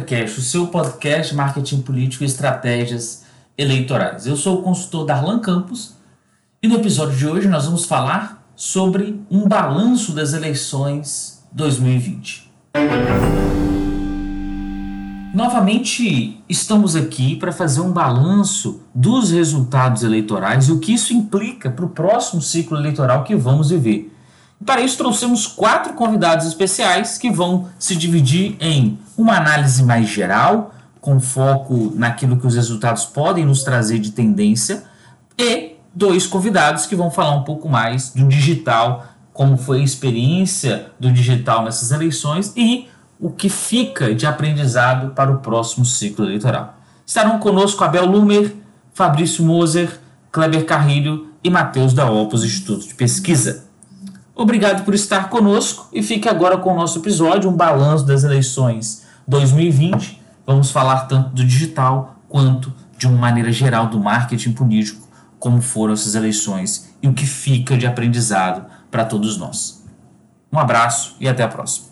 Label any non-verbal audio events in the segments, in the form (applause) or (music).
Cash, o seu podcast marketing político e estratégias eleitorais. Eu sou o consultor Darlan Campos e no episódio de hoje nós vamos falar sobre um balanço das eleições 2020. Novamente, estamos aqui para fazer um balanço dos resultados eleitorais e o que isso implica para o próximo ciclo eleitoral que vamos viver. Para isso, trouxemos quatro convidados especiais que vão se dividir em uma análise mais geral, com foco naquilo que os resultados podem nos trazer de tendência, e dois convidados que vão falar um pouco mais do digital, como foi a experiência do digital nessas eleições e o que fica de aprendizado para o próximo ciclo eleitoral. Estarão conosco Abel Lumer, Fabrício Moser, Kleber Carrilho e Matheus da Opus Instituto de Pesquisa. Obrigado por estar conosco e fique agora com o nosso episódio, um balanço das eleições 2020. Vamos falar tanto do digital quanto de uma maneira geral do marketing político, como foram essas eleições e o que fica de aprendizado para todos nós. Um abraço e até a próxima.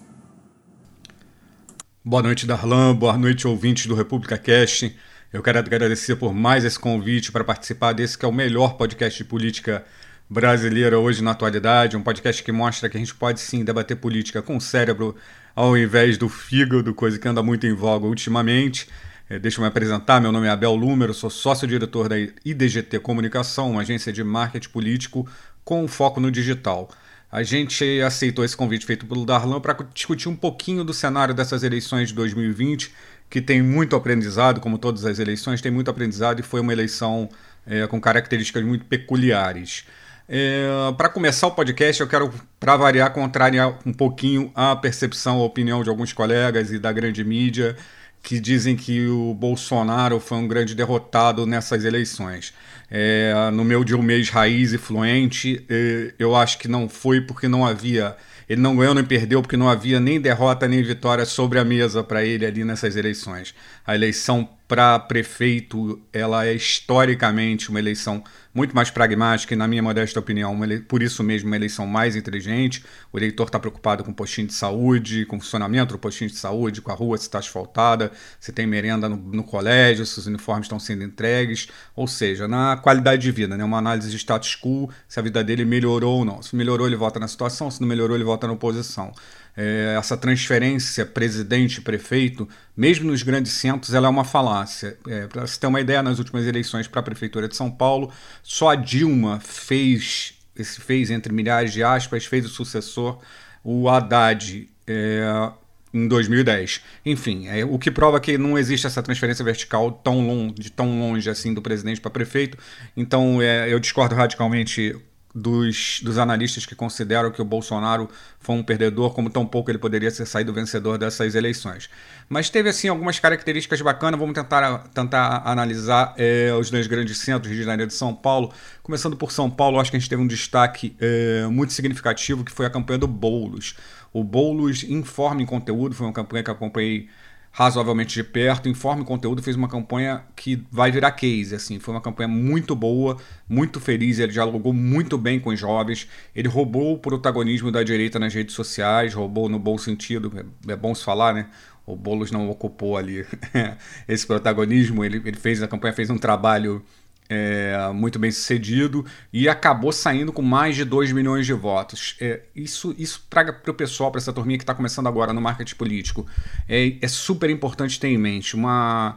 Boa noite, Darlan. Boa noite, ouvintes do República Cast. Eu quero agradecer por mais esse convite para participar desse que é o melhor podcast de política brasileira hoje na atualidade. Um podcast que mostra que a gente pode sim debater política com o cérebro ao invés do fígado, coisa que anda muito em voga ultimamente. É, deixa eu me apresentar, meu nome é Abel Lumer, sou sócio-diretor da IDGT Comunicação, uma agência de marketing político com foco no digital. A gente aceitou esse convite feito pelo Darlan para discutir um pouquinho do cenário dessas eleições de 2020, que tem muito aprendizado, como todas as eleições, tem muito aprendizado e foi uma eleição é, com características muito peculiares. É, para começar o podcast, eu quero, para variar, contrariar um pouquinho a percepção, a opinião de alguns colegas e da grande mídia que dizem que o Bolsonaro foi um grande derrotado nessas eleições. É, no meu de um mês raiz e fluente, é, eu acho que não foi porque não havia. Ele não ganhou nem perdeu porque não havia nem derrota nem vitória sobre a mesa para ele ali nessas eleições. A eleição para prefeito, ela é historicamente uma eleição muito mais pragmática e, na minha modesta opinião, por isso mesmo, uma eleição mais inteligente. O eleitor está preocupado com o postinho de saúde, com o funcionamento do postinho de saúde, com a rua se está asfaltada, se tem merenda no, no, colégio, se os uniformes estão sendo entregues, ou seja, na qualidade de vida, né? uma análise de status quo, se a vida dele melhorou ou não. Se melhorou, ele vota na situação, se não melhorou, ele vota na oposição é, essa transferência presidente-prefeito, mesmo nos grandes centros, ela é uma falácia. É, para você ter uma ideia, nas últimas eleições para a Prefeitura de São Paulo, só a Dilma fez, esse fez entre milhares de aspas, fez o sucessor, o Haddad, é, em 2010. Enfim, é, o que prova que não existe essa transferência vertical tão longe, de tão longe assim do presidente para prefeito. Então, é, eu discordo radicalmente dos, dos analistas que consideram que o Bolsonaro foi um perdedor, como tampouco ele poderia ser saído vencedor dessas eleições. Mas teve assim algumas características bacanas, vamos tentar, tentar analisar é, os dois grandes centros, Rio de Janeiro e São Paulo. Começando por São Paulo, acho que a gente teve um destaque é, muito significativo, que foi a campanha do Boulos. O Boulos informa em conteúdo, foi uma campanha que acompanhei razoavelmente de perto, informe conteúdo, fez uma campanha que vai virar case, assim, foi uma campanha muito boa, muito feliz, ele dialogou muito bem com os jovens, ele roubou o protagonismo da direita nas redes sociais, roubou no bom sentido, é, bom se falar, né? O Boulos não ocupou ali (laughs) esse protagonismo, ele, ele fez, a campanha fez um trabalho é, muito bem sucedido e acabou saindo com mais de 2 milhões de votos. É, isso isso para o pessoal, para essa turminha que está começando agora no marketing político, é, é super importante ter em mente. Uma,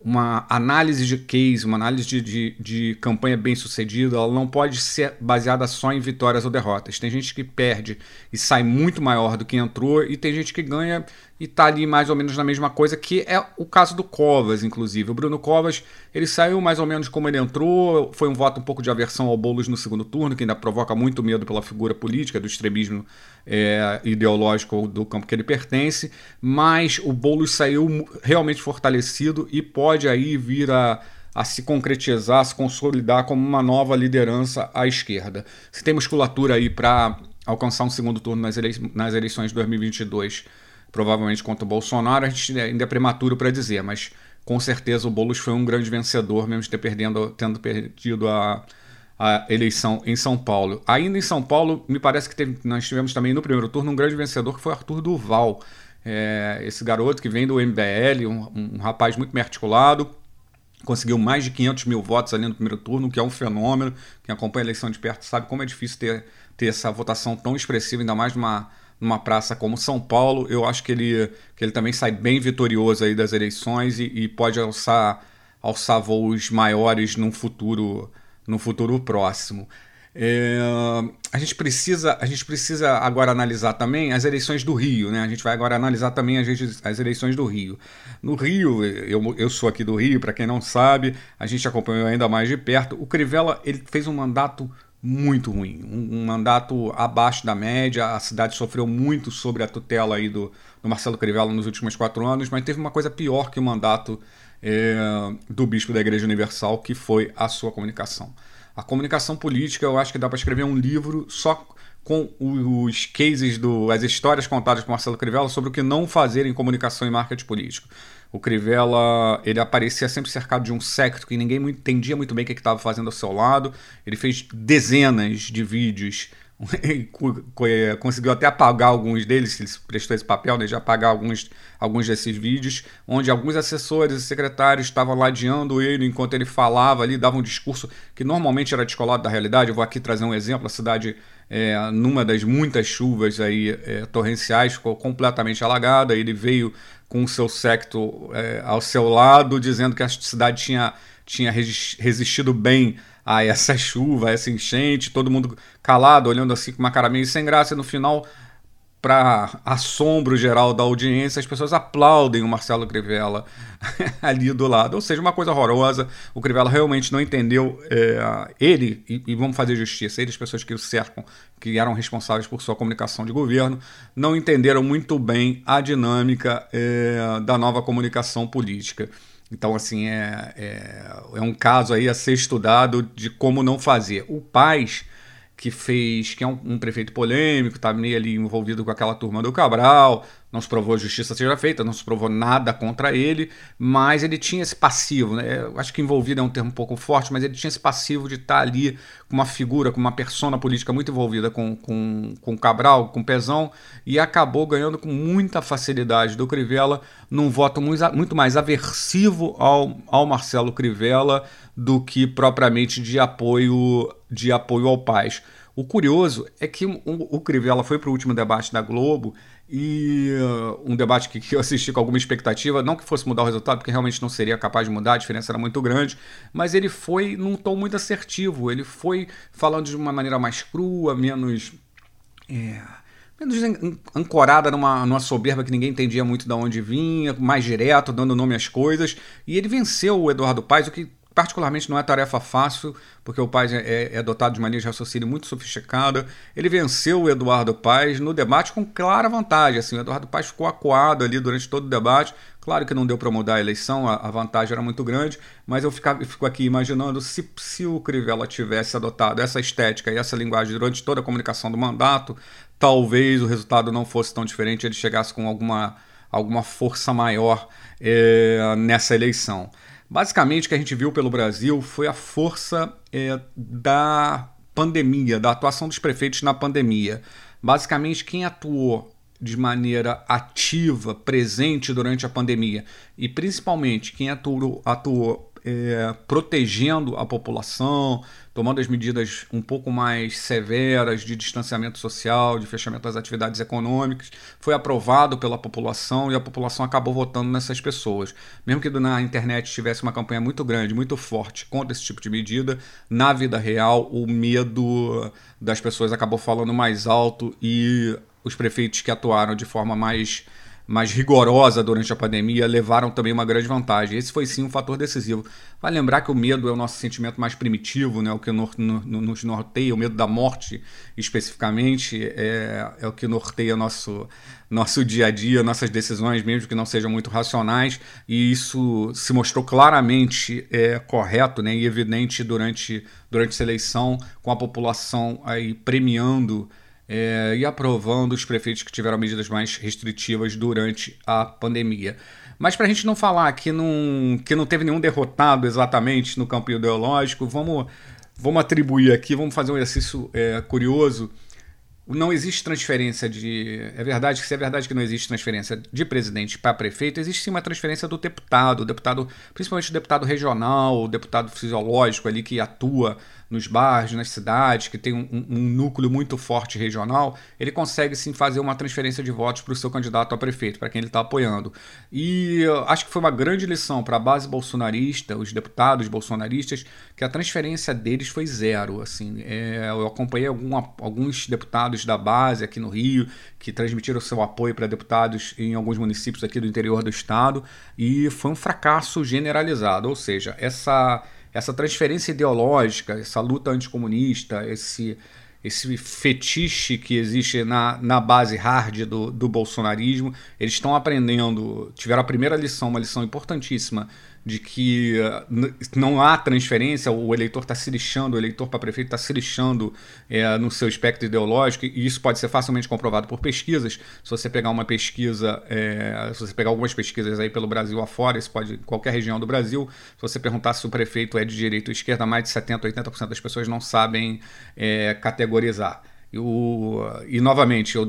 uma análise de case, uma análise de, de, de, campanha bem sucedida, ela não pode ser baseada só em vitórias ou derrotas. Tem gente que perde e sai muito maior do que entrou, e tem gente que ganha e tá ali mais ou menos na mesma coisa, que é o caso do Covas, inclusive. O Bruno Covas, ele saiu mais ou menos como ele entrou, foi um voto um pouco de aversão ao Boulos no segundo turno, que ainda provoca muito medo pela figura política, do extremismo é, ideológico do campo que ele pertence, mas o Boulos saiu realmente fortalecido e pode aí vir a a se concretizar, a se consolidar como uma nova liderança à esquerda. Se tem musculatura aí para alcançar um segundo turno nas, elei nas eleições de 2022 provavelmente contra o Bolsonaro, a gente ainda é prematuro para dizer, mas com certeza o Boulos foi um grande vencedor, mesmo ter perdendo, tendo perdido a, a eleição em São Paulo. Ainda em São Paulo, me parece que teve, nós tivemos também no primeiro turno um grande vencedor que foi Arthur Duval. É, esse garoto que vem do MBL, um, um rapaz muito bem articulado, conseguiu mais de 500 mil votos ali no primeiro turno, que é um fenômeno. Quem acompanha a eleição de perto sabe como é difícil ter, ter essa votação tão expressiva, ainda mais numa, numa praça como São Paulo. Eu acho que ele, que ele também sai bem vitorioso aí das eleições e, e pode alçar, alçar voos maiores num futuro, num futuro próximo. É, a gente precisa a gente precisa agora analisar também as eleições do Rio, né? A gente vai agora analisar também as, as eleições do Rio. No Rio, eu, eu sou aqui do Rio, para quem não sabe, a gente acompanhou ainda mais de perto. O Crivella ele fez um mandato muito ruim, um, um, mandato abaixo da média. A cidade sofreu muito sobre a tutela aí do, do Marcelo Crivella nos últimos quatro anos, mas teve uma coisa pior que o mandato é, do bispo da Igreja Universal, que foi a sua comunicação. A comunicação política, eu acho que dá para escrever um livro só com os cases, do, as histórias contadas por Marcelo Crivella sobre o que não fazer em comunicação e marketing político. O Crivella, ele aparecia sempre cercado de um secto que ninguém entendia muito bem o que estava fazendo ao seu lado. Ele fez dezenas de vídeos (laughs) conseguiu até apagar alguns deles, ele prestou esse papel né, de apagar alguns, alguns desses vídeos, onde alguns assessores e secretários estavam ladeando ele enquanto ele falava ali, dava um discurso que normalmente era descolado da realidade. Eu vou aqui trazer um exemplo: a cidade, é, numa das muitas chuvas aí, é, torrenciais, ficou completamente alagada. Ele veio com o seu secto é, ao seu lado, dizendo que a cidade tinha, tinha resistido bem a essa (laughs) chuva, a essa enchente, todo mundo calado, olhando assim com uma cara meio sem graça, e no final, para assombro geral da audiência, as pessoas aplaudem o Marcelo Crivella (laughs) ali do lado. Ou seja, uma coisa horrorosa. O Crivella realmente não entendeu é, ele, e, e, vamos fazer justiça, ele as pessoas que o cercam, que eram responsáveis por sua comunicação de governo, não entenderam muito bem a dinâmica é, da nova comunicação política. Então, assim, é, é, é, um caso aí a ser estudado de como não fazer. O Paz, que fez, que é um, um prefeito polêmico, está meio ali envolvido com aquela turma do Cabral, não se provou justiça seja feita, não se provou nada contra ele, mas ele tinha esse passivo, né? Eu acho que envolvido é um termo um pouco forte, mas ele tinha esse passivo de estar tá ali com uma figura, com uma persona política muito envolvida com, com, com Cabral, com Pezão, e acabou ganhando com muita facilidade do Crivella num voto muito mais aversivo ao, ao Marcelo Crivella do que propriamente de apoio, de apoio ao Paz. O curioso é que o, o Crivella foi para o último debate da Globo e uh, um debate que, que, eu assisti com alguma expectativa, não que fosse mudar o resultado, porque realmente não seria capaz de mudar, a diferença era muito grande, mas ele foi num tom muito assertivo, ele foi falando de uma maneira mais crua, menos. É, menos ancorada numa, numa soberba que ninguém entendia muito de onde vinha, mais direto, dando nome às coisas, e ele venceu o Eduardo Paes, o que particularmente não é tarefa fácil, porque o Paes é, é, dotado de maneira de raciocínio muito sofisticada. Ele venceu o Eduardo Paes no debate com clara vantagem. Assim, o Eduardo Paes ficou acuado ali durante todo o debate. Claro que não deu para mudar a eleição, a, a, vantagem era muito grande, mas eu, ficava, eu fico aqui imaginando se, se o Crivella tivesse adotado essa estética e essa linguagem durante toda a comunicação do mandato, talvez o resultado não fosse tão diferente, ele chegasse com alguma, alguma força maior é, nessa eleição. Basicamente, o que a gente viu pelo Brasil foi a força é, da pandemia, da atuação dos prefeitos na pandemia. Basicamente, quem atuou de maneira ativa, presente durante a pandemia, e principalmente quem atuou, atuou é, protegendo a população, tomando as medidas um pouco mais severas de distanciamento social, de fechamento das atividades econômicas, foi aprovado pela população e a população acabou votando nessas pessoas. Mesmo que na internet tivesse uma campanha muito grande, muito forte contra esse tipo de medida, na vida real o medo das pessoas acabou falando mais alto e os prefeitos que atuaram de forma mais mais rigorosa durante a pandemia levaram também uma grande vantagem. Esse foi sim um fator decisivo. Vai lembrar que o medo é o nosso sentimento mais primitivo, né? o que no, no, nos norteia, o medo da morte especificamente, é, é o que norteia nosso, nosso dia a dia, nossas decisões, mesmo que não sejam muito racionais, e isso se mostrou claramente é, correto né? e evidente durante, durante essa eleição, com a população aí premiando é, e aprovando os prefeitos que tiveram medidas mais restritivas durante a pandemia. Mas para a gente não falar que não, que não teve nenhum derrotado exatamente no campo ideológico, vamos, vamos atribuir aqui, vamos fazer um exercício é, curioso. não existe transferência de. É verdade que se é verdade que não existe transferência de presidente para prefeito, existe sim uma transferência do deputado, deputado, principalmente o deputado regional, o deputado fisiológico ali que atua nos bairros, nas cidades, que tem um, um, núcleo muito forte regional, ele consegue sim fazer uma transferência de votos para o seu candidato a prefeito, para quem ele está apoiando. E acho que foi uma grande lição para a base bolsonarista, os deputados bolsonaristas, que a transferência deles foi zero. Assim, é, eu acompanhei algum, alguns deputados da base aqui no Rio que transmitiram seu apoio para deputados em alguns municípios aqui do interior do estado e foi um fracasso generalizado. Ou seja, essa essa transferência ideológica, essa luta anticomunista, esse, esse fetiche que existe na, na base hard do, do bolsonarismo, eles estão aprendendo, tiveram a primeira lição, uma lição importantíssima de que uh, não há transferência, o eleitor está se lixando, o eleitor para prefeito está se lixando é, no seu espectro ideológico, e isso pode ser facilmente comprovado por pesquisas. Se você pegar uma pesquisa, é, se você pegar algumas pesquisas aí pelo Brasil afora, isso pode qualquer região do Brasil, se você perguntar se o prefeito é de direita ou esquerda, mais de 70%, 80% das pessoas não sabem é, categorizar. E, o, e novamente, eu,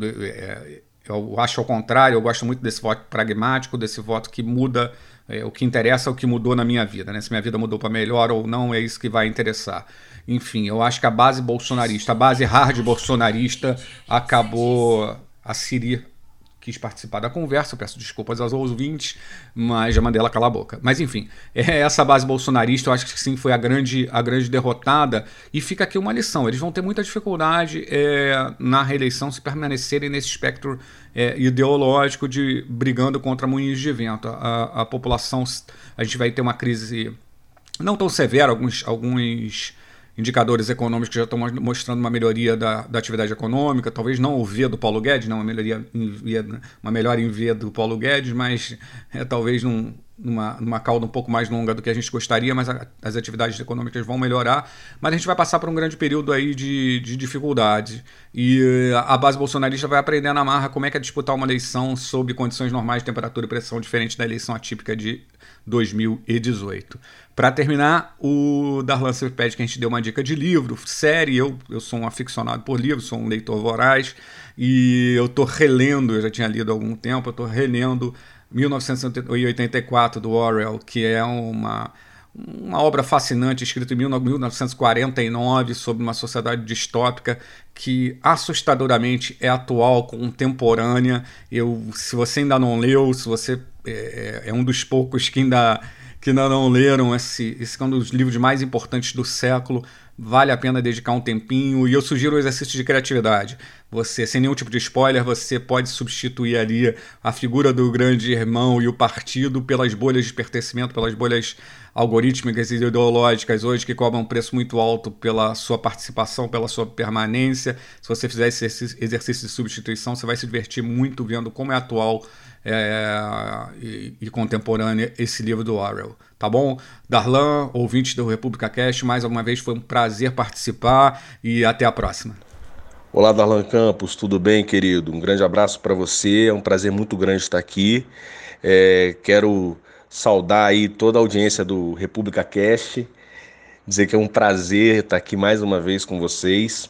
eu acho ao contrário, eu gosto muito desse voto pragmático, desse voto que muda é, o que interessa é o que mudou na minha vida, né? Se minha vida mudou para melhor ou não, é isso que vai interessar. Enfim, eu acho que a base bolsonarista, a base hard bolsonarista, acabou a Siri quis participar da conversa, peço desculpas aos ouvintes, mas já mandei ela calar a boca. Mas enfim, é essa base bolsonarista eu acho que sim foi a grande, a grande derrotada e fica aqui uma lição. Eles vão ter muita dificuldade é, na reeleição se permanecerem nesse espectro é, ideológico de brigando contra moinhos de vento. A, a população, a gente vai ter uma crise não tão severa, alguns, alguns indicadores econômicos já estão mostrando uma melhoria da, da atividade econômica, talvez não o V do Paulo Guedes, não uma melhoria em uma melhora em V do Paulo Guedes, mas é, talvez num, numa, numa cauda um pouco mais longa do que a gente gostaria, mas a, as atividades econômicas vão melhorar. Mas a gente vai passar por um grande período aí de, de dificuldade. E a base bolsonarista vai aprender na marra como é que é disputar uma eleição sob condições normais de temperatura e pressão diferente da eleição atípica de 2018. Para terminar, o Darlan sempre pede que a gente dê uma dica de livro, série. Eu, eu sou um aficionado por livros, sou um leitor voraz e eu estou relendo, eu já tinha lido há algum tempo, eu estou relendo 1984 do Orwell, que é uma, uma obra fascinante, escrita em 1949 sobre uma sociedade distópica que assustadoramente é atual, contemporânea. Eu, se você ainda não leu, se você é, é um dos poucos que ainda que ainda não leram esse, esse é um dos livros mais importantes do século, vale a pena dedicar um tempinho. E eu sugiro o exercício de criatividade. Você, sem nenhum tipo de spoiler, você pode substituir ali a figura do grande irmão e o partido pelas bolhas de pertencimento, pelas bolhas algorítmicas e ideológicas hoje que cobram um preço muito alto pela sua participação, pela sua permanência. Se você fizer esse exercício de substituição, você vai se divertir muito vendo como é atual é, e, e, contemporânea esse livro do Orwell. Tá bom? Darlan, ouvinte do República Cast, mais alguma vez foi um prazer participar e até a próxima. Olá, Darlan Campos, tudo bem, querido? Um grande abraço para você, é um prazer muito grande estar aqui. É, quero saudar aí toda a audiência do República Cast, dizer que é um prazer estar aqui mais uma vez com vocês,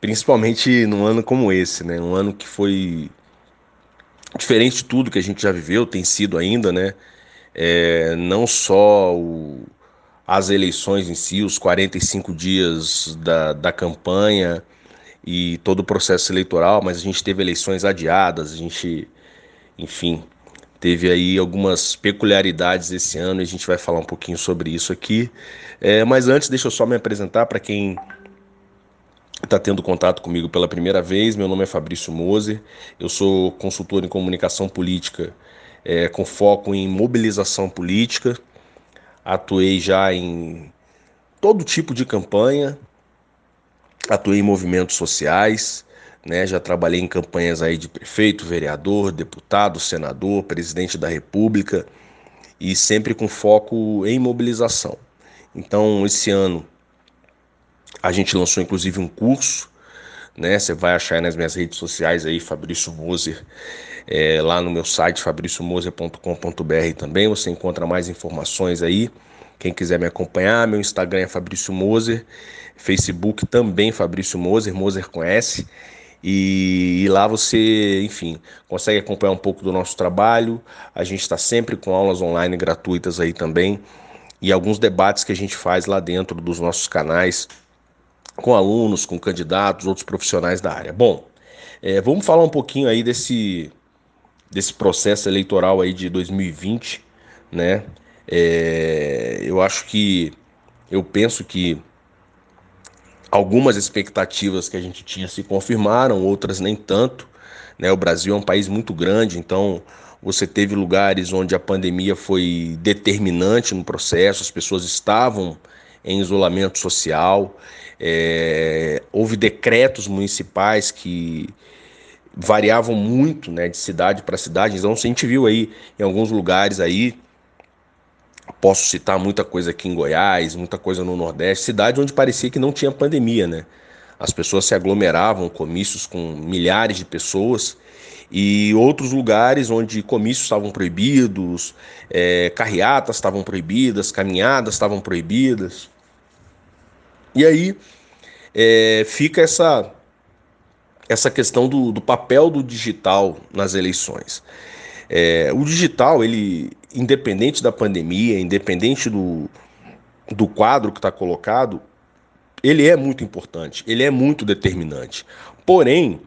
principalmente num ano como esse, né? Um ano que foi diferente de tudo que a gente já viveu, tem sido ainda, né? É, não só o, as eleições em si, os 45 dias da, da campanha e todo o processo eleitoral, mas a gente teve eleições adiadas, a gente, enfim, teve aí algumas peculiaridades esse ano e a gente vai falar um pouquinho sobre isso aqui. É, mas antes, deixa eu só me apresentar para quem está tendo contato comigo pela primeira vez. Meu nome é Fabrício Moser, eu sou consultor em comunicação política é, com foco em mobilização política. Atuei já em todo tipo de campanha, atuei em movimentos sociais, né? Já trabalhei em campanhas aí de prefeito, vereador, deputado, senador, presidente da República e sempre com foco em mobilização. Então, esse ano a gente lançou inclusive um curso, né? Você vai achar nas minhas redes sociais aí, Fabrício Moser, é, lá no meu site fabriciomoser.com.br também. Você encontra mais informações aí. Quem quiser me acompanhar, meu Instagram é Fabrício Moser, Facebook também Fabrício Moser, Moser S. E, e, lá você, enfim, consegue acompanhar um pouco do nosso trabalho. A gente está sempre com aulas online gratuitas aí também e alguns debates que a gente faz lá dentro dos nossos canais com alunos, com candidatos, outros profissionais da área. Bom, é, vamos falar um pouquinho aí desse, desse processo eleitoral aí de 2020, né? É, eu acho que, eu penso que algumas expectativas que a gente tinha se confirmaram, outras nem tanto. Né? O Brasil é um país muito grande, então você teve lugares onde a pandemia foi determinante no processo, as pessoas estavam em isolamento social, é, houve decretos municipais que variavam muito né, de cidade para cidade, então a gente viu aí em alguns lugares aí Posso citar muita coisa aqui em Goiás, muita coisa no Nordeste, cidade onde parecia que não tinha pandemia, né? As pessoas se aglomeravam, comícios com milhares de pessoas, e outros lugares onde comícios estavam proibidos, é, carreatas estavam proibidas, caminhadas estavam proibidas. E aí é, fica essa, essa questão do, do papel do digital nas eleições. É, o digital, ele, independente da pandemia, independente do, do quadro que está colocado, ele é muito importante, ele é muito determinante. Porém,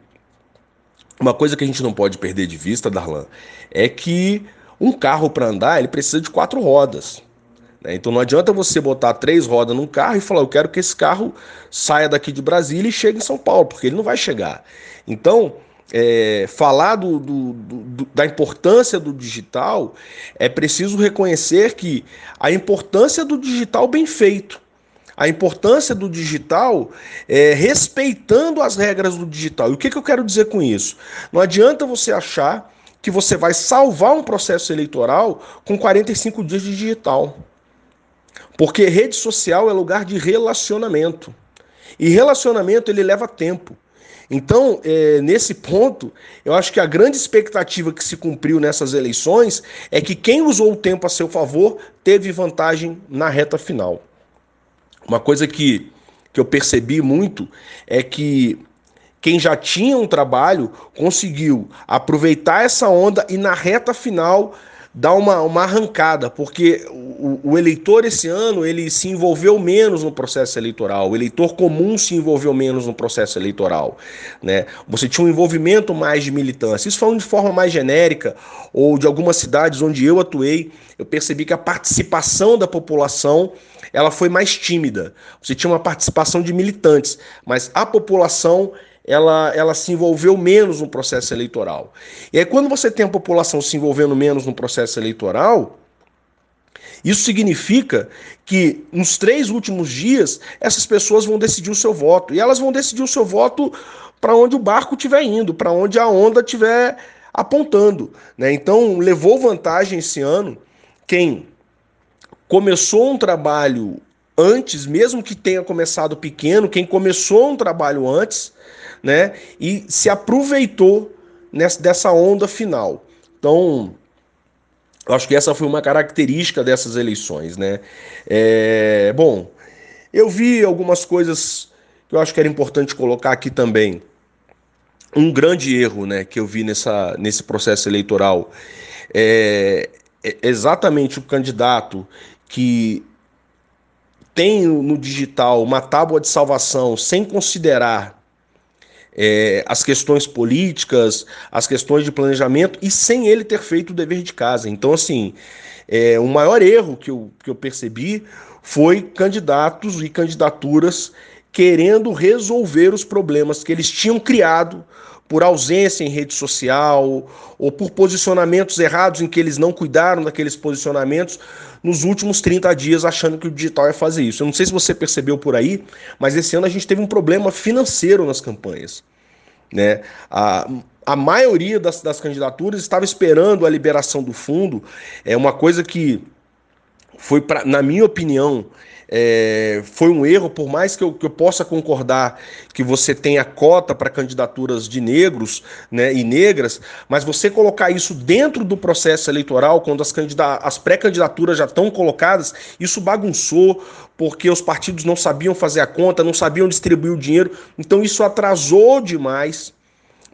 uma coisa que a gente não pode perder de vista, Darlan, é que um carro para andar ele precisa de quatro rodas. Né? Então não adianta você botar três rodas num carro e falar, eu quero que esse carro saia daqui de Brasília e chegue em São Paulo, porque ele não vai chegar. Então, é, falar do, do, do, da importância do digital, é preciso reconhecer que a importância do digital bem feito, a importância do digital é, respeitando as regras do digital. E o que, que eu quero dizer com isso? Não adianta você achar que você vai salvar um processo eleitoral com 45 dias de digital. Porque rede social é lugar de relacionamento. E relacionamento ele leva tempo. Então, é, nesse ponto, eu acho que a grande expectativa que se cumpriu nessas eleições é que quem usou o tempo a seu favor teve vantagem na reta final. Uma coisa que, que eu percebi muito é que quem já tinha um trabalho conseguiu aproveitar essa onda e na reta final dar uma, uma arrancada, porque o, o, eleitor esse ano ele se envolveu menos no processo eleitoral, o eleitor comum se envolveu menos no processo eleitoral. Né? Você tinha um envolvimento mais de militância. Isso falando de forma mais genérica, ou de algumas cidades onde eu atuei, eu percebi que a participação da população ela foi mais tímida. Você tinha uma participação de militantes, mas a população ela, ela se envolveu menos no processo eleitoral. E aí, quando você tem a população se envolvendo menos no processo eleitoral, isso significa que nos três últimos dias essas pessoas vão decidir o seu voto. E elas vão decidir o seu voto para onde o barco estiver indo, para onde a onda estiver apontando. Né? Então, levou vantagem esse ano quem começou um trabalho antes, mesmo que tenha começado pequeno, quem começou um trabalho antes né? E se aproveitou nessa, dessa onda final. Então, acho que essa foi uma característica dessas eleições, né? É, bom, eu vi algumas coisas que eu acho que era importante colocar aqui também. Um grande erro, né, que eu vi nessa, nesse processo eleitoral é, é exatamente o candidato que tem no digital uma tábua de salvação sem considerar é, as questões políticas, as questões de planejamento e sem ele ter feito o dever de casa. Então, assim, é, o maior erro que eu, que eu percebi foi candidatos e candidaturas querendo resolver os problemas que eles tinham criado por ausência em rede social ou por posicionamentos errados em que eles não cuidaram daqueles posicionamentos nos últimos 30 dias achando que o digital ia fazer isso. Eu não sei se você percebeu por aí, mas esse ano a gente teve um problema financeiro nas campanhas. Né? A, a maioria das, das candidaturas estava esperando a liberação do fundo. É uma coisa que foi, pra, na minha opinião, é, foi um erro, por mais que eu, que eu possa concordar que você tenha cota para candidaturas de negros né, e negras, mas você colocar isso dentro do processo eleitoral, quando as, as pré-candidaturas já estão colocadas, isso bagunçou, porque os partidos não sabiam fazer a conta, não sabiam distribuir o dinheiro, então isso atrasou demais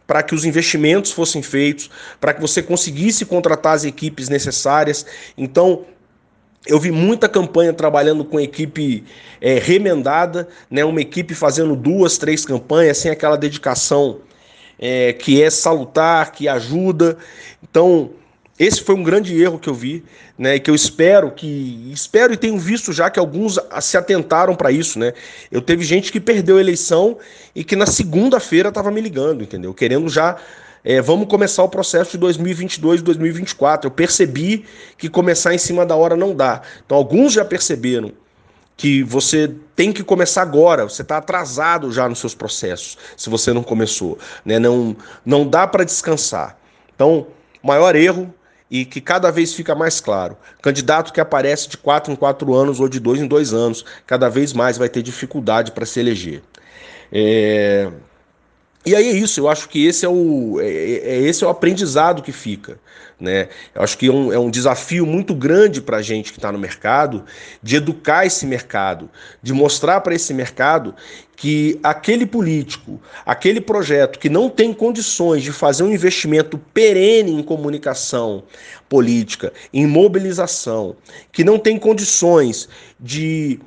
para que os investimentos fossem feitos, para que você conseguisse contratar as equipes necessárias. Então, eu vi muita campanha trabalhando com equipe é, remendada, né, uma equipe fazendo duas, três campanhas, sem aquela dedicação é, que é salutar, que ajuda. Então, esse foi um grande erro que eu vi, né? Que eu espero que espero e tenho visto já que alguns se atentaram para isso, né? Eu teve gente que perdeu a eleição e que na segunda-feira estava me ligando, entendeu? Querendo já é, vamos começar o processo de 2022, 2024. Eu percebi que começar em cima da hora não dá. Então alguns já perceberam que você tem que começar agora, você está atrasado já nos seus processos, se você não começou, né? Não não dá para descansar. Então, maior erro e que cada vez fica mais claro. Candidato que aparece de quatro em quatro anos ou de dois em dois anos, cada vez mais vai ter dificuldade para se eleger. É... E aí é isso, eu acho que esse é o, é, é esse é o aprendizado que fica. Né? Eu acho que é um, é um desafio muito grande para a gente que está no mercado de educar esse mercado, de mostrar para esse mercado que aquele político, aquele projeto que não tem condições de fazer um investimento perene em comunicação política, em mobilização, que não tem condições de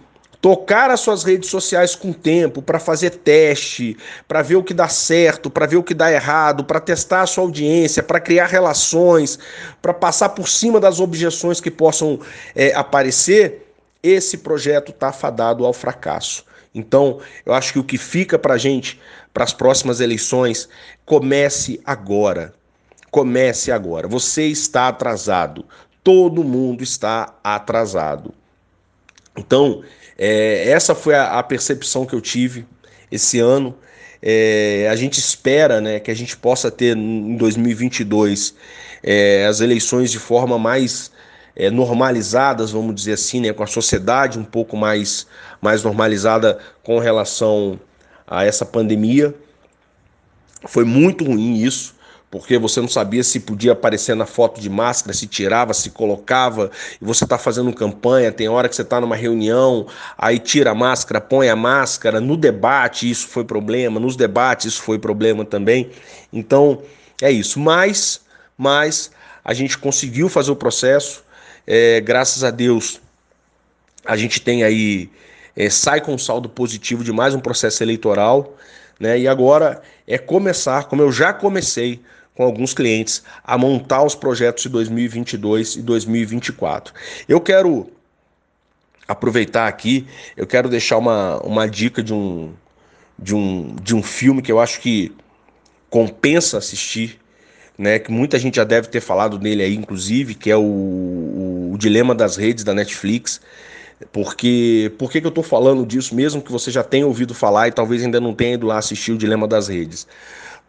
tocar as suas redes sociais com tempo para fazer teste, para ver o que dá certo, para ver o que dá errado, para testar a sua audiência, para criar relações, para passar por cima das objeções que possam é, aparecer, esse projeto está fadado ao fracasso. Então, eu acho que o que fica para a gente, para as próximas eleições, comece agora. Comece agora. Você está atrasado. Todo mundo está atrasado. Então, é, essa foi a, a, percepção que eu tive esse ano. É, a gente espera né, que a gente possa ter em 2022 é, as eleições de forma mais é, normalizadas, vamos dizer assim, né, com a sociedade um pouco mais, mais normalizada com relação a essa pandemia. Foi muito ruim isso porque você não sabia se podia aparecer na foto de máscara, se tirava, se colocava, e você está fazendo campanha, tem hora que você está numa reunião, aí tira a máscara, põe a máscara, no debate isso foi problema, nos debates isso foi problema também. Então, é isso. Mas, mas a gente conseguiu fazer o processo, é, graças a Deus, a gente tem aí, é, sai com um saldo positivo de mais um processo eleitoral, né? E agora é começar, como eu já comecei, com alguns clientes a montar os projetos de 2022 e 2024. Eu quero aproveitar aqui, eu quero deixar uma, uma dica de um, de, um, de um filme que eu acho que compensa assistir, né, que muita gente já deve ter falado nele aí, inclusive, que é o, o, Dilema das Redes da Netflix. Porque por que, que eu estou falando disso, mesmo que você já tenha ouvido falar e talvez ainda não tenha ido lá assistir o Dilema das Redes?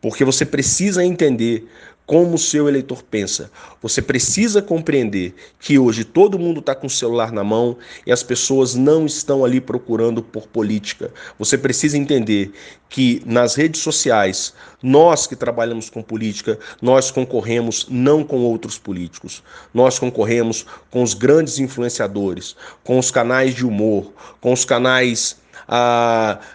Porque você precisa entender como o seu eleitor pensa. Você precisa compreender que hoje todo mundo está com o celular na mão e as pessoas não estão ali procurando por política. Você precisa entender que nas redes sociais, nós que trabalhamos com política, nós concorremos não com outros políticos. Nós concorremos com os grandes influenciadores, com os canais de humor, com os canais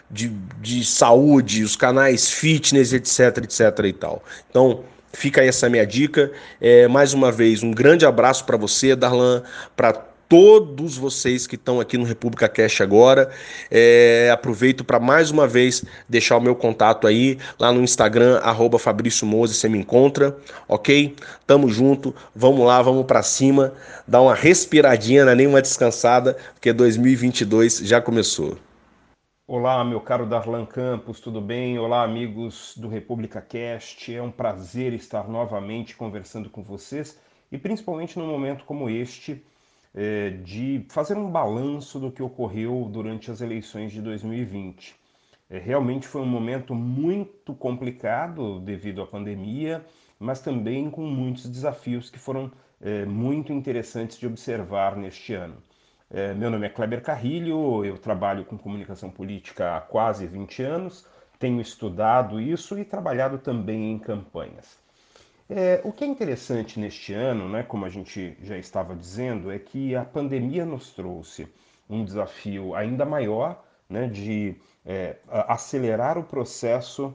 de, de saúde, os canais fitness, etc, etc e tal. Então, fica aí essa minha dica. É, mais uma vez, um grande abraço para você, Darlan, para todos vocês que estão aqui no República Cash agora. É, aproveito para mais uma vez deixar o meu contato aí lá no Instagram, arroba Fabrício Mose, você me encontra, ok? Tamo junto, vamos lá, vamos para cima, dar uma respiradinha, não é nem uma descansada, porque 2022 já começou. Olá, meu caro Darlan Campos, tudo bem? Olá, amigos do República Cast. É um prazer estar novamente conversando com vocês e principalmente num momento como este é, de fazer um balanço do que ocorreu durante as eleições de 2020. É, realmente foi um momento muito complicado devido à pandemia, mas também com muitos desafios que foram é, muito interessantes de observar neste ano. É, meu nome é Kleber Carrilho, eu trabalho com comunicação política há quase 20 anos, tenho estudado isso e trabalhado também em campanhas. É, o que é interessante neste ano, né, como a gente já estava dizendo, é que a pandemia nos trouxe um desafio ainda maior né, de é, acelerar o processo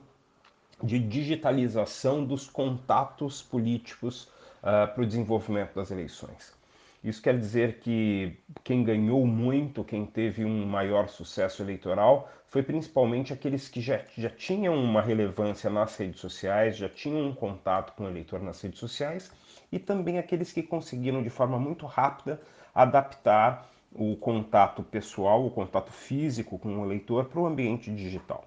de digitalização dos contatos políticos uh, para o desenvolvimento das eleições. Isso quer dizer que quem ganhou muito, quem teve um maior sucesso eleitoral, foi principalmente aqueles que já, já tinham uma relevância nas redes sociais, já tinham um contato com o eleitor nas redes sociais, e também aqueles que conseguiram de forma muito rápida adaptar o contato pessoal, o contato físico com o eleitor para o ambiente digital.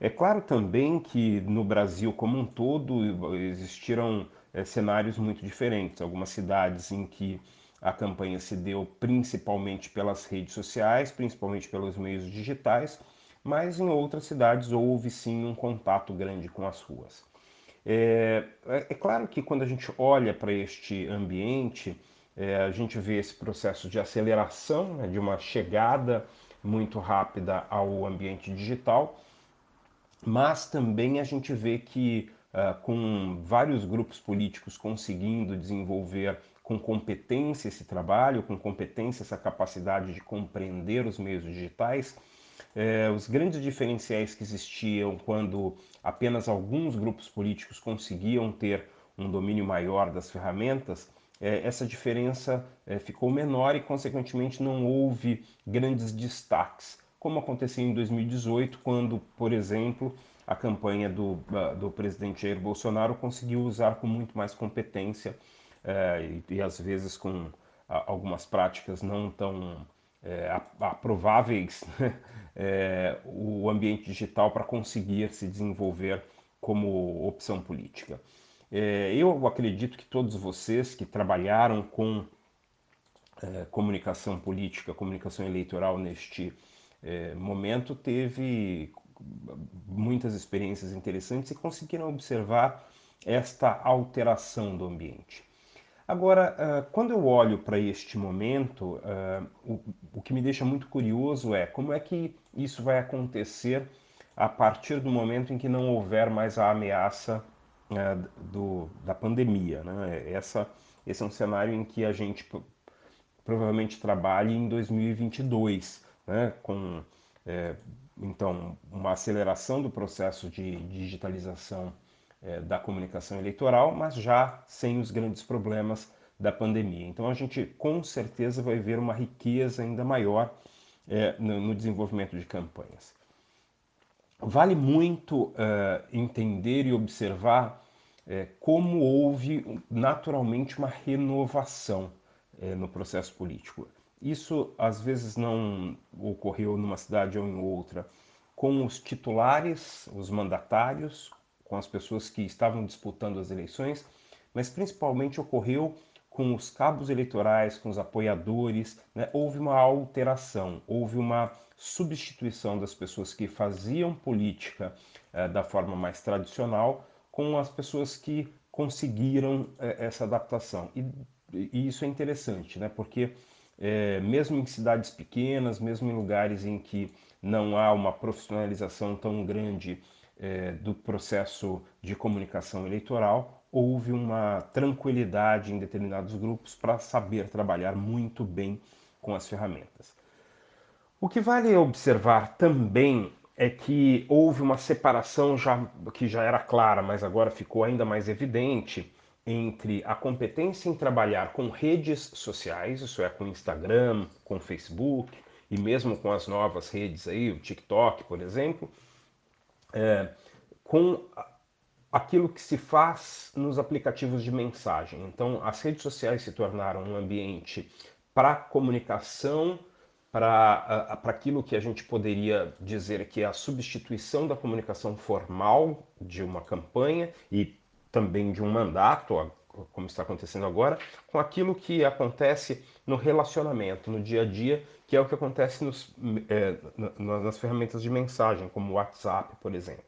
É claro também que no Brasil como um todo existiram é, cenários muito diferentes. Algumas cidades em que a campanha se deu principalmente pelas redes sociais, principalmente pelos meios digitais, mas em outras cidades houve sim um contato grande com as ruas. É, é, é claro que quando a gente olha para este ambiente, é, a gente vê esse processo de aceleração, né, de uma chegada muito rápida ao ambiente digital, mas também a gente vê que uh, com vários grupos políticos conseguindo desenvolver com competência esse trabalho, com competência essa capacidade de compreender os meios digitais, eh, os grandes diferenciais que existiam quando apenas alguns grupos políticos conseguiam ter um domínio maior das ferramentas, eh, essa diferença eh, ficou menor e, consequentemente, não houve grandes destaques, como aconteceu em 2018, quando, por exemplo, a campanha do, do presidente Jair Bolsonaro conseguiu usar com muito mais competência é, e, e, às vezes com a, algumas práticas não tão é, aprováveis (laughs) né? é, o ambiente digital para conseguir se desenvolver como opção política. É, eu acredito que todos vocês que trabalharam com é, comunicação política, comunicação eleitoral neste é, momento, teve muitas experiências interessantes e conseguiram observar esta alteração do ambiente. Agora, uh, quando eu olho para este momento, uh, o, que me deixa muito curioso é como é que isso vai acontecer a partir do momento em que não houver mais a ameaça uh, do, da pandemia. Né? Essa, esse é um cenário em que a gente provavelmente trabalhe em 2022, né? com é, então uma aceleração do processo de digitalização é, da comunicação eleitoral, mas já sem os grandes problemas da pandemia. Então a gente com certeza vai ver uma riqueza ainda maior é, no, no, desenvolvimento de campanhas. Vale muito é, entender e observar é, como houve naturalmente uma renovação é, no processo político. Isso às vezes não ocorreu numa cidade ou em outra, com os titulares, os mandatários, com as pessoas que estavam disputando as eleições, mas principalmente ocorreu com os cabos eleitorais, com os apoiadores, né? houve uma alteração, houve uma substituição das pessoas que faziam política eh, da forma mais tradicional com as pessoas que conseguiram eh, essa adaptação. E, e, isso é interessante, né? porque eh, mesmo em cidades pequenas, mesmo em lugares em que não há uma profissionalização tão grande é, do processo de comunicação eleitoral, houve uma tranquilidade em determinados grupos para saber trabalhar muito bem com as ferramentas. O que vale observar também é que houve uma separação já, que já era clara, mas agora ficou ainda mais evidente entre a competência em trabalhar com redes sociais, isso é, com Instagram, com Facebook e mesmo com as novas redes aí, o TikTok, por exemplo, é, com aquilo que se faz nos aplicativos de mensagem. Então, as redes sociais se tornaram um ambiente para comunicação, para aquilo que a gente poderia dizer que é a substituição da comunicação formal de uma campanha e também de um mandato, como está acontecendo agora, com aquilo que acontece no relacionamento, no dia a dia, que é o que acontece nos, é, nas ferramentas de mensagem, como o WhatsApp, por exemplo.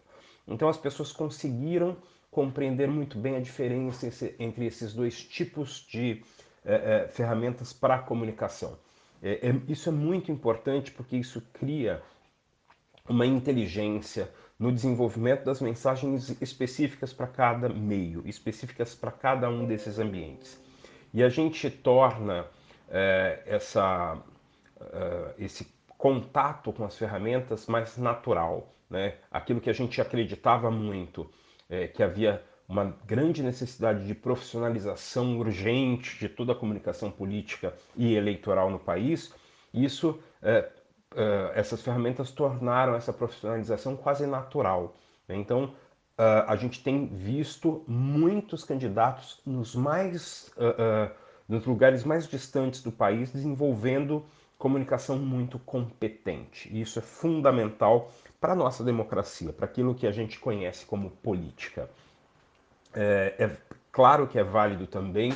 Então as pessoas conseguiram compreender muito bem a diferença entre esses dois tipos de é, é, ferramentas para a comunicação. É, é, isso é muito importante porque isso cria uma inteligência no desenvolvimento das mensagens específicas para cada meio, específicas para cada um desses ambientes. E a gente torna é, essa, uh, esse contato com as ferramentas mais natural. Né? Aquilo que a gente acreditava muito é, que havia uma grande necessidade de profissionalização urgente de toda a comunicação política e eleitoral no país, isso, é, essas ferramentas tornaram essa profissionalização quase natural. Né? Então, é, a gente tem visto muitos candidatos nos mais é, nos lugares mais distantes do país desenvolvendo comunicação muito competente. E isso é fundamental para a nossa democracia, para aquilo que a gente conhece como política. É, é claro que é válido também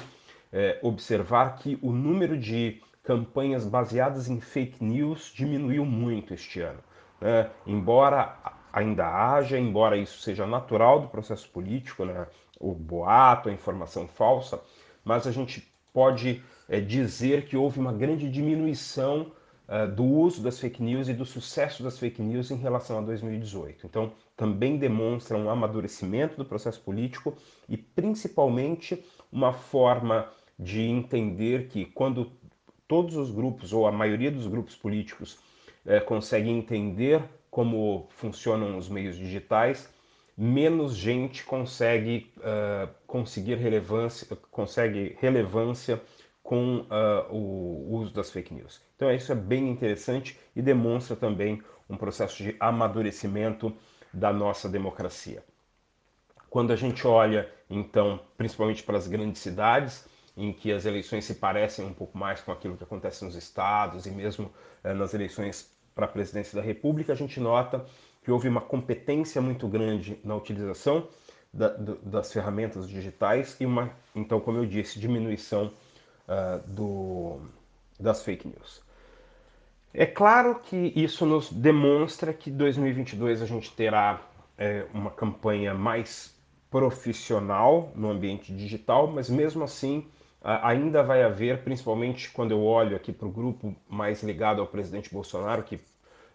é, observar que o número de campanhas baseadas em fake news diminuiu muito este ano. Né? Embora ainda haja, embora isso seja natural do processo político, né? o boato, a informação falsa, mas a gente pode é, dizer que houve uma grande diminuição uh, do uso das fake news e do sucesso das fake news em relação a 2018. Então, também demonstra um amadurecimento do processo político e, principalmente, uma forma de entender que quando todos os grupos, ou a maioria dos grupos políticos, eh, conseguem entender como funcionam os meios digitais, menos gente consegue uh, conseguir relevância, consegue relevância com uh, o uso das fake news. Então isso é bem interessante e demonstra também um processo de amadurecimento da nossa democracia. Quando a gente olha, então, principalmente para as grandes cidades, em que as eleições se parecem um pouco mais com aquilo que acontece nos estados e mesmo eh, nas eleições para a presidência da República, a gente nota que houve uma competência muito grande na utilização da, do, das ferramentas digitais e uma, então, como eu disse, diminuição uh, do, das fake news. É claro que isso nos demonstra que 2022 a gente terá é, uma campanha mais profissional no ambiente digital, mas mesmo assim ainda vai haver, principalmente quando eu olho aqui para o grupo mais ligado ao presidente Bolsonaro, que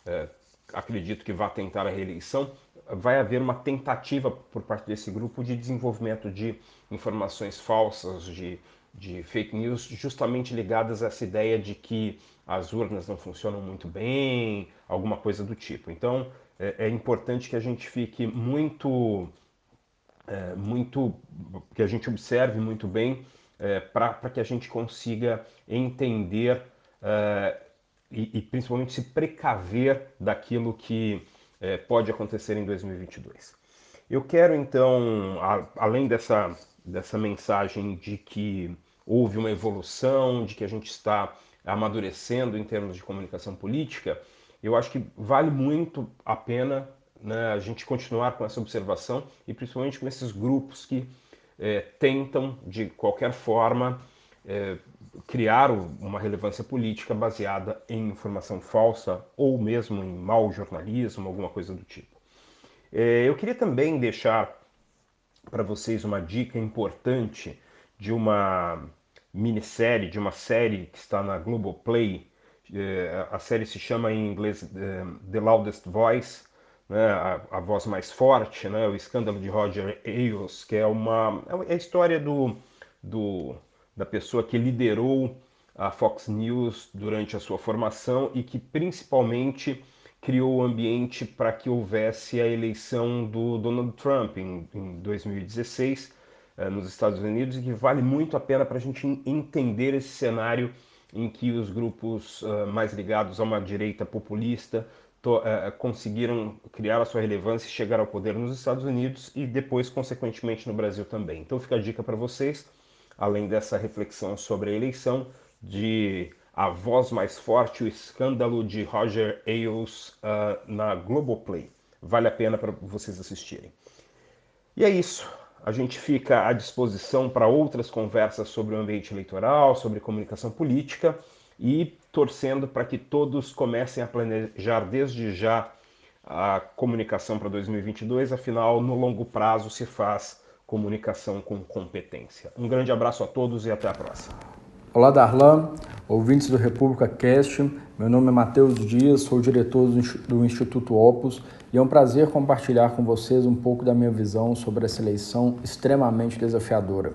é, acredito que vai tentar a reeleição, vai haver uma tentativa por parte desse grupo de desenvolvimento de informações falsas, de de fake news justamente ligadas a essa ideia de que as urnas não funcionam muito bem, alguma coisa do tipo. Então é, é importante que a gente fique muito, é, muito, que a gente observe muito bem é, para que a gente consiga entender é, e, e, principalmente se precaver daquilo que é, pode acontecer em 2022. Eu quero então, a, além dessa, dessa mensagem de que houve uma evolução, de que a gente está amadurecendo em termos de comunicação política, eu acho que vale muito a pena né, a gente continuar com essa observação e principalmente com esses grupos que é, tentam, de qualquer forma, é, criar uma relevância política baseada em informação falsa ou mesmo em mau jornalismo, alguma coisa do tipo. É, eu queria também deixar para vocês uma dica importante de uma minissérie, de uma série que está na Globoplay. É, a série se chama em inglês é, The Loudest Voice, né, a, a, voz mais forte, né, o escândalo de Roger Ailes, que é uma é a história do, do, da pessoa que liderou a Fox News durante a sua formação e que principalmente criou o ambiente para que houvesse a eleição do Donald Trump em, em 2016 eh, nos Estados Unidos e que vale muito a pena para a gente entender esse cenário em que os grupos uh, mais ligados a uma direita populista to, uh, conseguiram criar a sua relevância e chegar ao poder nos Estados Unidos e depois, consequentemente, no Brasil também. Então fica a dica para vocês, além dessa reflexão sobre a eleição, de A Voz Mais Forte, o escândalo de Roger Ailes uh, na Globoplay. Vale a pena para vocês assistirem. E é isso. A gente fica à disposição para outras conversas sobre o ambiente eleitoral, sobre comunicação política e torcendo para que todos comecem a planejar desde já a comunicação para 2022, afinal, no longo prazo se faz comunicação com competência. Um grande abraço a todos e até a próxima. Olá, Darlan, ouvintes do República Cast. Meu nome é Matheus Dias, sou diretor do Instituto Opus e é um prazer compartilhar com vocês um pouco da minha visão sobre essa eleição extremamente desafiadora.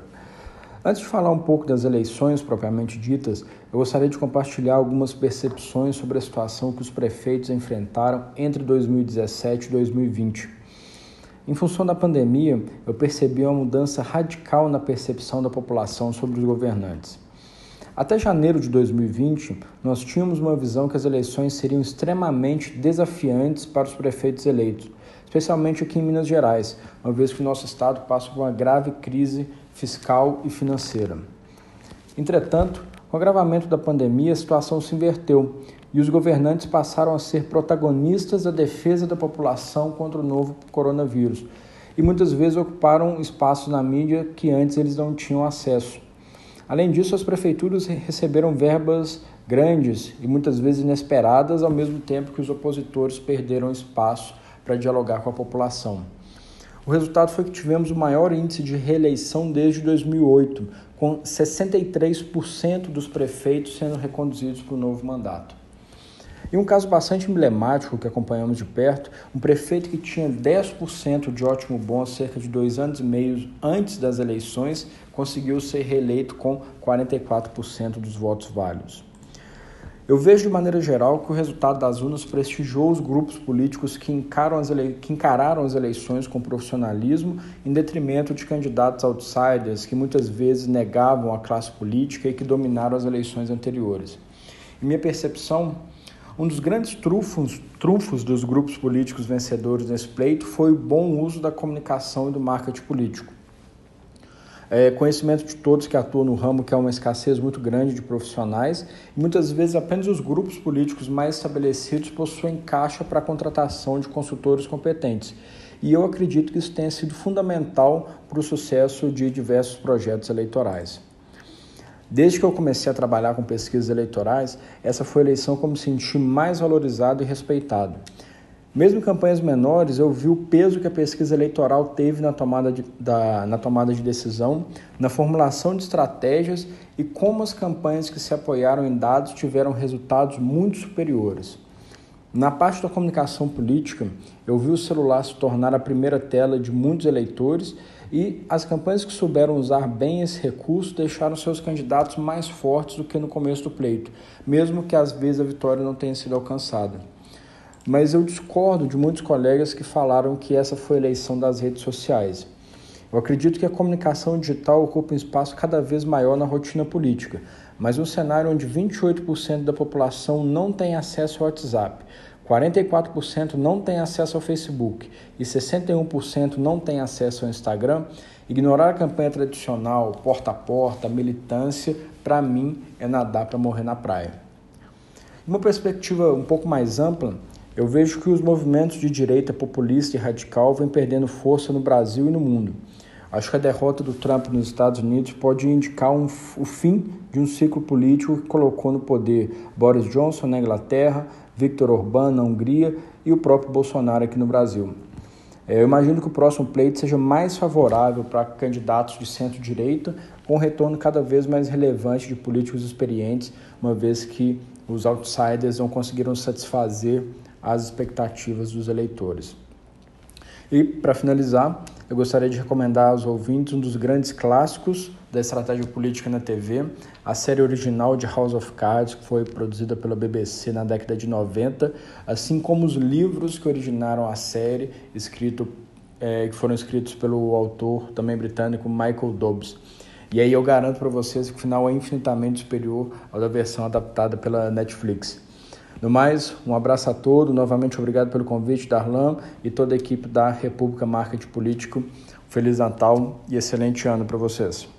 Antes de falar um pouco das eleições propriamente ditas, eu gostaria de compartilhar algumas percepções sobre a situação que os prefeitos enfrentaram entre 2017 e 2020. Em função da pandemia, eu percebi uma mudança radical na percepção da população sobre os governantes. Até janeiro de 2020, nós tínhamos uma visão que as eleições seriam extremamente desafiantes para os prefeitos eleitos, especialmente aqui em Minas Gerais, uma vez que o nosso estado passa por uma grave crise fiscal e financeira. Entretanto, com o agravamento da pandemia, a situação se inverteu e os governantes passaram a ser protagonistas da defesa da população contra o novo coronavírus e muitas vezes ocuparam espaços na mídia que antes eles não tinham acesso. Além disso, as prefeituras receberam verbas grandes e muitas vezes inesperadas, ao mesmo tempo que os opositores perderam espaço para dialogar com a população. O resultado foi que tivemos o maior índice de reeleição desde 2008, com 63% dos prefeitos sendo reconduzidos para o novo mandato. E um caso bastante emblemático que acompanhamos de perto, um prefeito que tinha 10% de ótimo bom cerca de dois anos e meio antes das eleições, conseguiu ser reeleito com 44% dos votos válidos. Eu vejo de maneira geral que o resultado das urnas prestigiou os grupos políticos que, que encararam as eleições com profissionalismo em detrimento de candidatos outsiders que muitas vezes negavam a classe política e que dominaram as eleições anteriores. Em minha percepção, um dos grandes trunfos dos grupos políticos vencedores nesse pleito foi o bom uso da comunicação e do marketing político. É, conhecimento de todos que atuam no ramo, que é uma escassez muito grande de profissionais, e muitas vezes apenas os grupos políticos mais estabelecidos possuem caixa para a contratação de consultores competentes. E eu acredito que isso tenha sido fundamental para o sucesso de diversos projetos eleitorais. Desde que eu comecei a trabalhar com pesquisas eleitorais, essa foi a eleição que eu me senti mais valorizado e respeitado. Mesmo em campanhas menores, eu vi o peso que a pesquisa eleitoral teve na tomada de, da, na tomada de decisão, na formulação de estratégias e como as campanhas que se apoiaram em dados tiveram resultados muito superiores. Na parte da comunicação política, eu vi o celular se tornar a primeira tela de muitos eleitores e as campanhas que souberam usar bem esse recurso deixaram seus candidatos mais fortes do que no começo do pleito, mesmo que às vezes a vitória não tenha sido alcançada. Mas eu discordo de muitos colegas que falaram que essa foi a eleição das redes sociais. Eu acredito que a comunicação digital ocupa um espaço cada vez maior na rotina política, mas um cenário onde 28% da população não tem acesso ao WhatsApp, 44% não tem acesso ao Facebook e 61% não tem acesso ao Instagram, ignorar a campanha tradicional, porta a porta, militância, para mim é nadar para morrer na praia. Uma perspectiva um pouco mais ampla, eu vejo que os movimentos de direita populista e radical vêm perdendo força no Brasil e no mundo. Acho que a derrota do Trump nos Estados Unidos pode indicar um, o fim de um ciclo político que colocou no poder Boris Johnson na Inglaterra, Viktor Orbán na Hungria e o próprio Bolsonaro aqui no Brasil. É, eu imagino que o próximo pleito seja mais favorável para candidatos de centro-direita, com um retorno cada vez mais relevante de políticos experientes, uma vez que os outsiders não conseguiram satisfazer as expectativas dos eleitores. E, para finalizar, eu gostaria de recomendar aos ouvintes um dos grandes clássicos da estratégia política na TV, a série original de House of Cards, que foi produzida pela BBC na década de 90, assim como os livros que originaram a série, escrito, é, que foram escritos pelo autor também britânico Michael Dobbs. E aí eu garanto para vocês que o final é infinitamente superior ao da versão adaptada pela Netflix. No mais, um abraço a todos, novamente obrigado pelo convite, Darlan e toda a equipe da República Marketing Político. Feliz Natal e excelente ano para vocês.